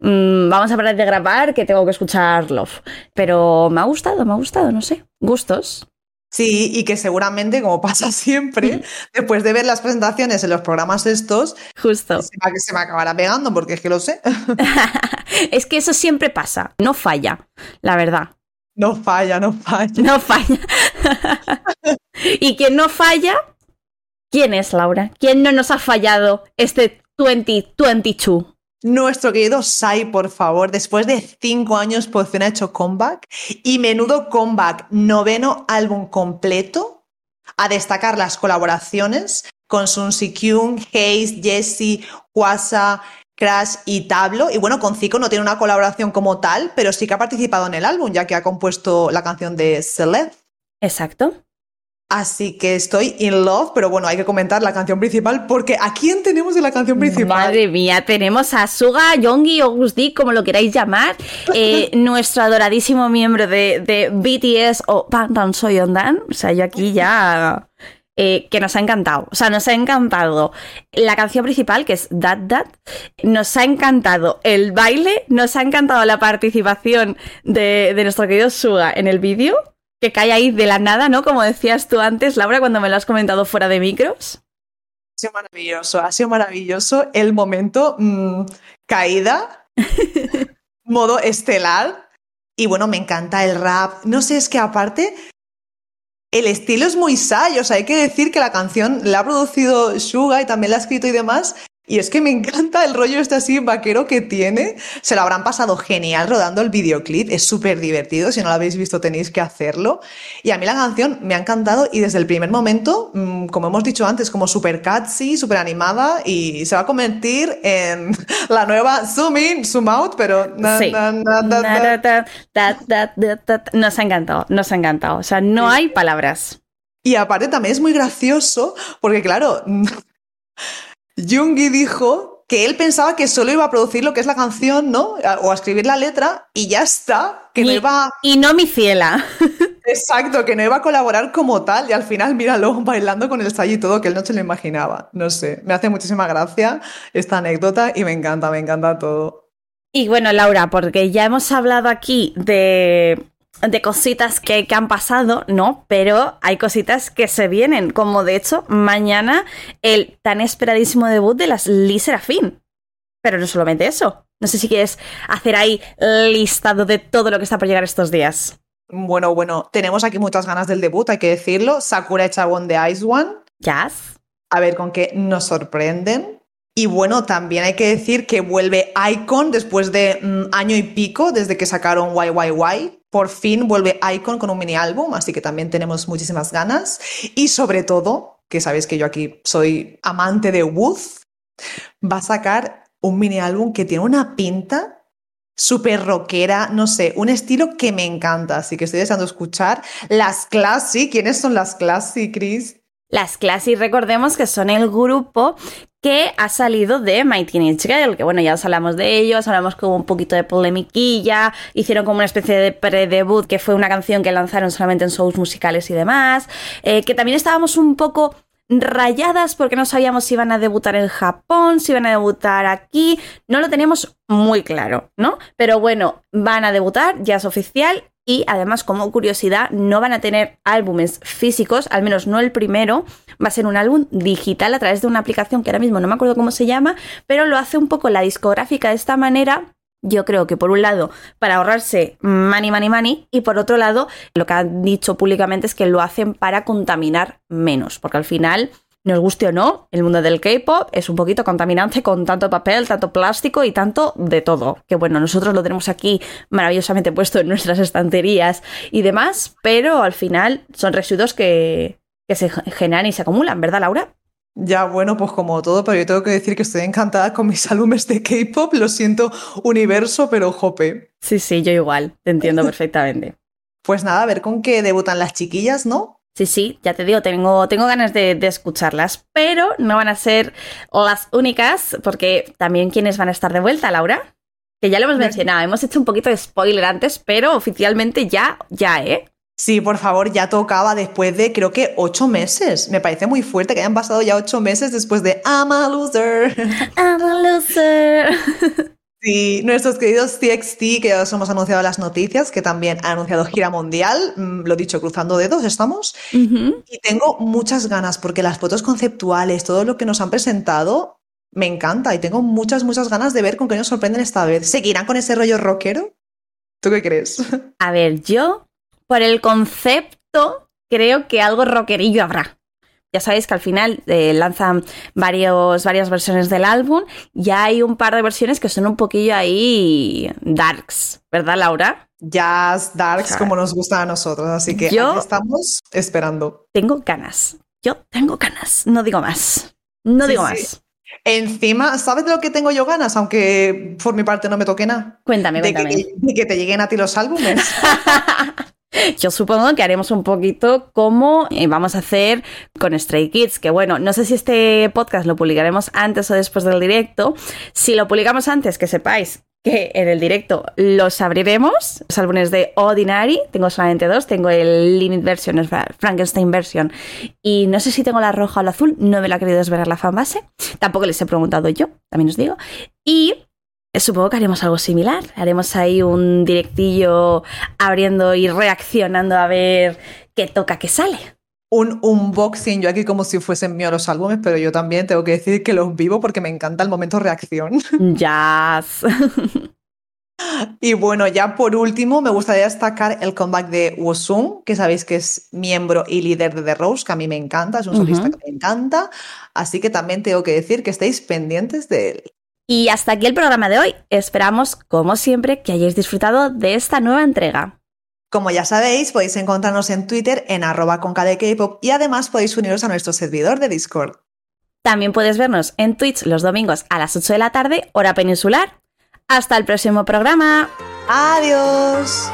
mmm, vamos a parar de grabar que tengo que escuchar Love, pero me ha gustado, me ha gustado, no sé, gustos. Sí, y que seguramente, como pasa *laughs* siempre, después de ver las presentaciones en los programas estos, justo se me, se me acabará pegando, porque es que lo sé. *laughs* *laughs* es que eso siempre pasa, no falla, la verdad. No falla, no falla. No falla. y quien no falla, ¿quién es Laura? ¿Quién no nos ha fallado este 2022? Nuestro querido Sai, por favor, después de cinco años por fin ha hecho comeback y menudo comeback, noveno álbum completo, a destacar las colaboraciones con Sun Si Kyung, Haze, Jessie, Kwasa, Crash y Tablo. Y bueno, con Zico no tiene una colaboración como tal, pero sí que ha participado en el álbum, ya que ha compuesto la canción de Celeb. Exacto. Así que estoy in love, pero bueno, hay que comentar la canción principal porque ¿a quién tenemos en la canción principal? Madre mía, tenemos a Suga, Yongi o Gusdi, como lo queráis llamar, eh, *laughs* nuestro adoradísimo miembro de, de BTS o Bangtan Soyeondan. O sea, yo aquí ya... Eh, que nos ha encantado. O sea, nos ha encantado la canción principal, que es Dat Dat. Nos ha encantado el baile, nos ha encantado la participación de, de nuestro querido Suga en el vídeo que cae ahí de la nada, ¿no? Como decías tú antes, Laura, cuando me lo has comentado fuera de micros. Ha sido maravilloso, ha sido maravilloso el momento mmm, caída, *laughs* modo estelar. Y bueno, me encanta el rap. No sé, es que aparte, el estilo es muy Sai. O sea, hay que decir que la canción la ha producido Suga y también la ha escrito y demás. Y es que me encanta el rollo este así vaquero que tiene. Se lo habrán pasado genial rodando el videoclip. Es súper divertido. Si no lo habéis visto tenéis que hacerlo. Y a mí la canción me ha encantado y desde el primer momento, mmm, como hemos dicho antes, como súper catchy, súper animada y se va a convertir en *laughs* la nueva Zoom In, Zoom Out, pero... Sí. Nos ha encantado, nos ha encantado. O sea, no hay palabras. Y aparte también es muy gracioso porque claro... *laughs* Jungi dijo que él pensaba que solo iba a producir lo que es la canción, ¿no? O a escribir la letra y ya está. Que y, no iba. Y no mi ciela. *laughs* Exacto, que no iba a colaborar como tal. Y al final, míralo, *laughs* bailando con el Sai y todo, que él no se lo imaginaba. No sé, me hace muchísima gracia esta anécdota y me encanta, me encanta todo. Y bueno, Laura, porque ya hemos hablado aquí de de cositas que, que, han pasado, ¿no? Pero hay cositas que se vienen, como de hecho mañana el tan esperadísimo debut de las Lee Serafín. Pero no solamente eso. No sé si quieres hacer ahí listado de todo lo que está por llegar estos días. Bueno, bueno, tenemos aquí muchas ganas del debut, hay que decirlo. Sakura Echabón de Ice One. Yes. A ver con qué nos sorprenden. Y bueno, también hay que decir que vuelve Icon después de mm, año y pico, desde que sacaron YYY. Por fin vuelve Icon con un mini álbum, así que también tenemos muchísimas ganas. Y sobre todo, que sabéis que yo aquí soy amante de Wooth, va a sacar un mini álbum que tiene una pinta súper rockera, no sé, un estilo que me encanta. Así que estoy deseando escuchar las Classy. ¿Quiénes son las Classy, Chris? Las Classy, recordemos que son el grupo que ha salido de My Teenage Girl, que bueno, ya os hablamos de ellos, hablamos como un poquito de polemiquilla, hicieron como una especie de pre-debut, que fue una canción que lanzaron solamente en shows musicales y demás, eh, que también estábamos un poco rayadas porque no sabíamos si iban a debutar en Japón, si iban a debutar aquí, no lo teníamos muy claro, ¿no? Pero bueno, van a debutar, ya es oficial y además, como curiosidad, no van a tener álbumes físicos, al menos no el primero, va a ser un álbum digital a través de una aplicación que ahora mismo no me acuerdo cómo se llama, pero lo hace un poco la discográfica de esta manera. Yo creo que por un lado para ahorrarse money, money, money y por otro lado lo que han dicho públicamente es que lo hacen para contaminar menos, porque al final nos guste o no, el mundo del K-pop es un poquito contaminante con tanto papel, tanto plástico y tanto de todo. Que bueno, nosotros lo tenemos aquí maravillosamente puesto en nuestras estanterías y demás, pero al final son residuos que, que se generan y se acumulan, ¿verdad, Laura? Ya, bueno, pues como todo, pero yo tengo que decir que estoy encantada con mis *laughs* álbumes de K-pop. Lo siento, universo, pero jope. Sí, sí, yo igual, te entiendo *laughs* perfectamente. Pues nada, a ver con qué debutan las chiquillas, ¿no? Sí, sí, ya te digo, tengo, tengo ganas de, escucharlas, pero no van a ser las únicas, porque también quienes van a estar de vuelta, Laura, que ya lo hemos mencionado, hemos hecho un poquito de spoiler antes, pero oficialmente ya, ya, ¿eh? Sí, por favor, ya tocaba después de creo que ocho meses. Me parece muy fuerte que hayan pasado ya ocho meses después de I'm a loser. I'm a loser. *laughs* Sí, nuestros queridos TXT, que ya os hemos anunciado las noticias, que también ha anunciado gira mundial, mm, lo dicho, cruzando dedos estamos. Y tengo muchas ganas porque las fotos conceptuales, todo lo que nos han presentado, me encanta y tengo muchas, muchas ganas de ver con qué nos sorprenden esta vez. ¿Seguirán con ese rollo rockero? ¿Tú qué crees? A ver, yo, por el concepto, creo que algo rockerillo habrá. Ya sabéis que al final eh, lanzan varios, varias versiones del álbum y hay un par de versiones que son un poquillo ahí darks, ¿verdad, Laura? Jazz, darks, como nos gusta a nosotros. Así que yo estamos esperando. Tengo ganas. Yo tengo ganas. No digo más. No digo más. Encima, ¿sabes de lo que tengo yo ganas? Aunque por mi parte no me toque nada. Cuéntame, cuéntame. de que te lleguen a ti los álbumes. *laughs* Yo supongo que haremos un poquito como eh, vamos a hacer con Stray Kids, que bueno, no sé si este podcast lo publicaremos antes o después del directo. Si lo publicamos antes, que sepáis que en el directo los abriremos, los álbumes de Ordinary, tengo solamente dos, tengo el Limit Version, el Frankenstein Version, y no sé si tengo la roja o la azul, no me la ha querido desvelar la fanbase, tampoco les he preguntado yo, también os digo, y Supongo que haremos algo similar. Haremos ahí un directillo abriendo y reaccionando a ver qué toca, qué sale. Un unboxing, yo aquí como si fuesen míos los álbumes, pero yo también tengo que decir que los vivo porque me encanta el momento reacción. *laughs* Ya. y bueno, ya por último, me gustaría destacar el comeback de Wosun, que sabéis que es miembro y líder de The Rose, que a mí me encanta, es un solista que me encanta. Así que también tengo que decir que estéis pendientes de él. Y hasta aquí el programa de hoy. Esperamos, como siempre, que hayáis disfrutado de esta nueva entrega. Como ya sabéis, podéis encontrarnos en Twitter en arroba pop y además podéis uniros a nuestro servidor de Discord. También puedes vernos en Twitch los domingos a las 8 de la tarde, hora peninsular. Hasta el próximo programa. Adiós.